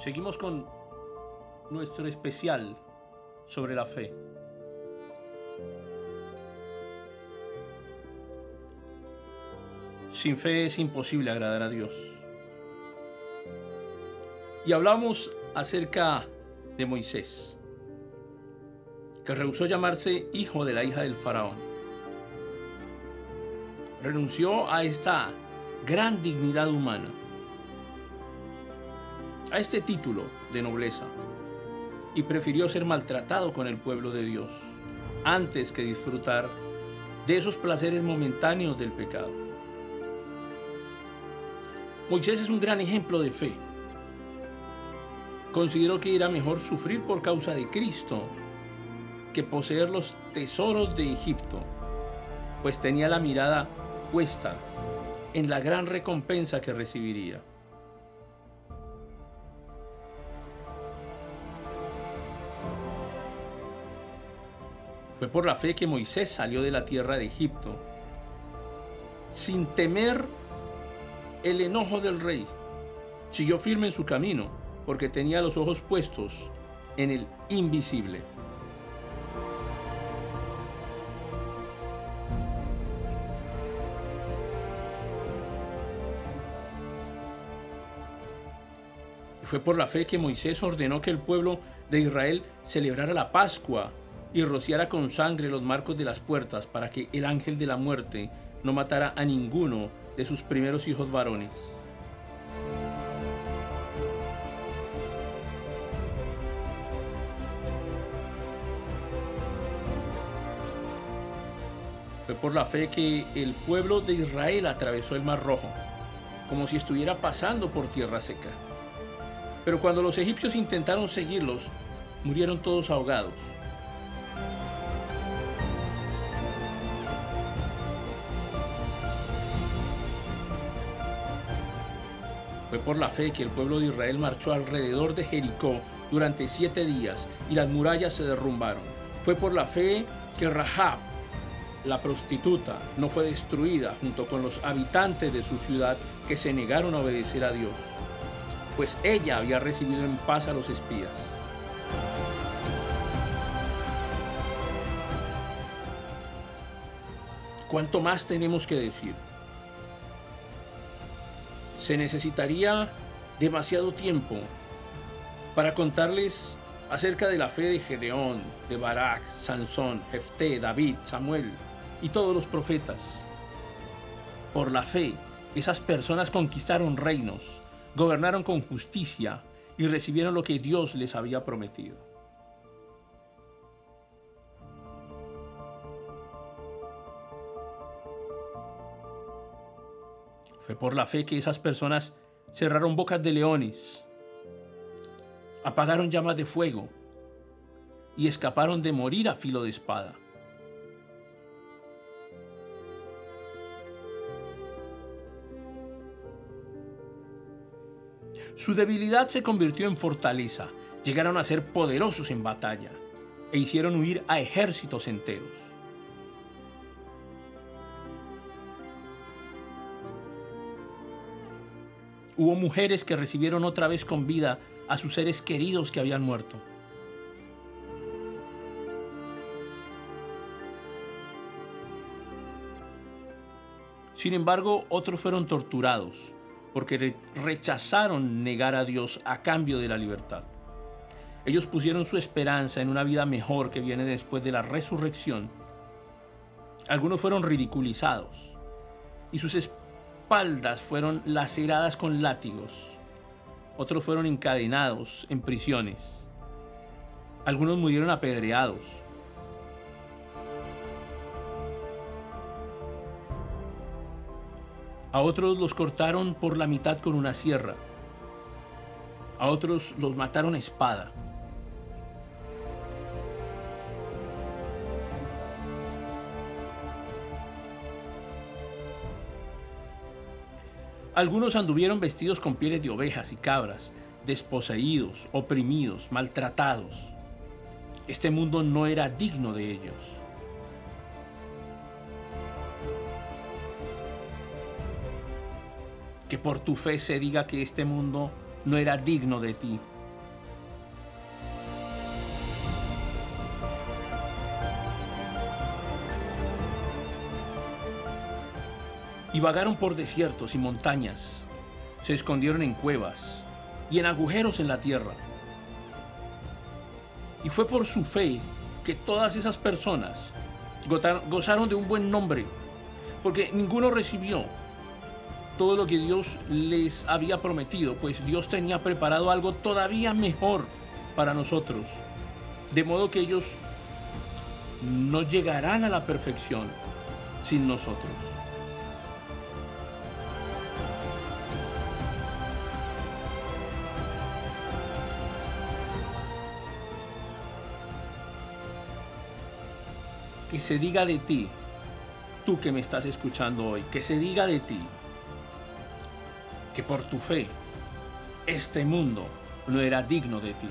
Seguimos con nuestro especial sobre la fe. Sin fe es imposible agradar a Dios. Y hablamos acerca de Moisés, que rehusó llamarse hijo de la hija del faraón. Renunció a esta gran dignidad humana, a este título de nobleza, y prefirió ser maltratado con el pueblo de Dios antes que disfrutar de esos placeres momentáneos del pecado. Moisés es un gran ejemplo de fe. Consideró que era mejor sufrir por causa de Cristo que poseer los tesoros de Egipto, pues tenía la mirada puesta en la gran recompensa que recibiría. Fue por la fe que Moisés salió de la tierra de Egipto, sin temer el enojo del rey. Siguió firme en su camino, porque tenía los ojos puestos en el invisible. Fue por la fe que Moisés ordenó que el pueblo de Israel celebrara la Pascua y rociara con sangre los marcos de las puertas para que el ángel de la muerte no matara a ninguno de sus primeros hijos varones. Fue por la fe que el pueblo de Israel atravesó el Mar Rojo, como si estuviera pasando por tierra seca. Pero cuando los egipcios intentaron seguirlos, murieron todos ahogados. Fue por la fe que el pueblo de Israel marchó alrededor de Jericó durante siete días y las murallas se derrumbaron. Fue por la fe que Rahab, la prostituta, no fue destruida junto con los habitantes de su ciudad que se negaron a obedecer a Dios, pues ella había recibido en paz a los espías. ¿Cuánto más tenemos que decir? Se necesitaría demasiado tiempo para contarles acerca de la fe de Gedeón, de Barak, Sansón, Jefté, David, Samuel y todos los profetas. Por la fe, esas personas conquistaron reinos, gobernaron con justicia y recibieron lo que Dios les había prometido. Fue por la fe que esas personas cerraron bocas de leones, apagaron llamas de fuego y escaparon de morir a filo de espada. Su debilidad se convirtió en fortaleza, llegaron a ser poderosos en batalla e hicieron huir a ejércitos enteros. Hubo mujeres que recibieron otra vez con vida a sus seres queridos que habían muerto. Sin embargo, otros fueron torturados porque rechazaron negar a Dios a cambio de la libertad. Ellos pusieron su esperanza en una vida mejor que viene después de la resurrección. Algunos fueron ridiculizados y sus espaldas fueron laceradas con látigos. Otros fueron encadenados en prisiones. Algunos murieron apedreados. A otros los cortaron por la mitad con una sierra. A otros los mataron a espada. Algunos anduvieron vestidos con pieles de ovejas y cabras, desposeídos, oprimidos, maltratados. Este mundo no era digno de ellos. Que por tu fe se diga que este mundo no era digno de ti. Y vagaron por desiertos y montañas, se escondieron en cuevas y en agujeros en la tierra. Y fue por su fe que todas esas personas gozaron de un buen nombre, porque ninguno recibió todo lo que Dios les había prometido, pues Dios tenía preparado algo todavía mejor para nosotros, de modo que ellos no llegarán a la perfección sin nosotros. Que se diga de ti, tú que me estás escuchando hoy, que se diga de ti, que por tu fe este mundo no era digno de ti.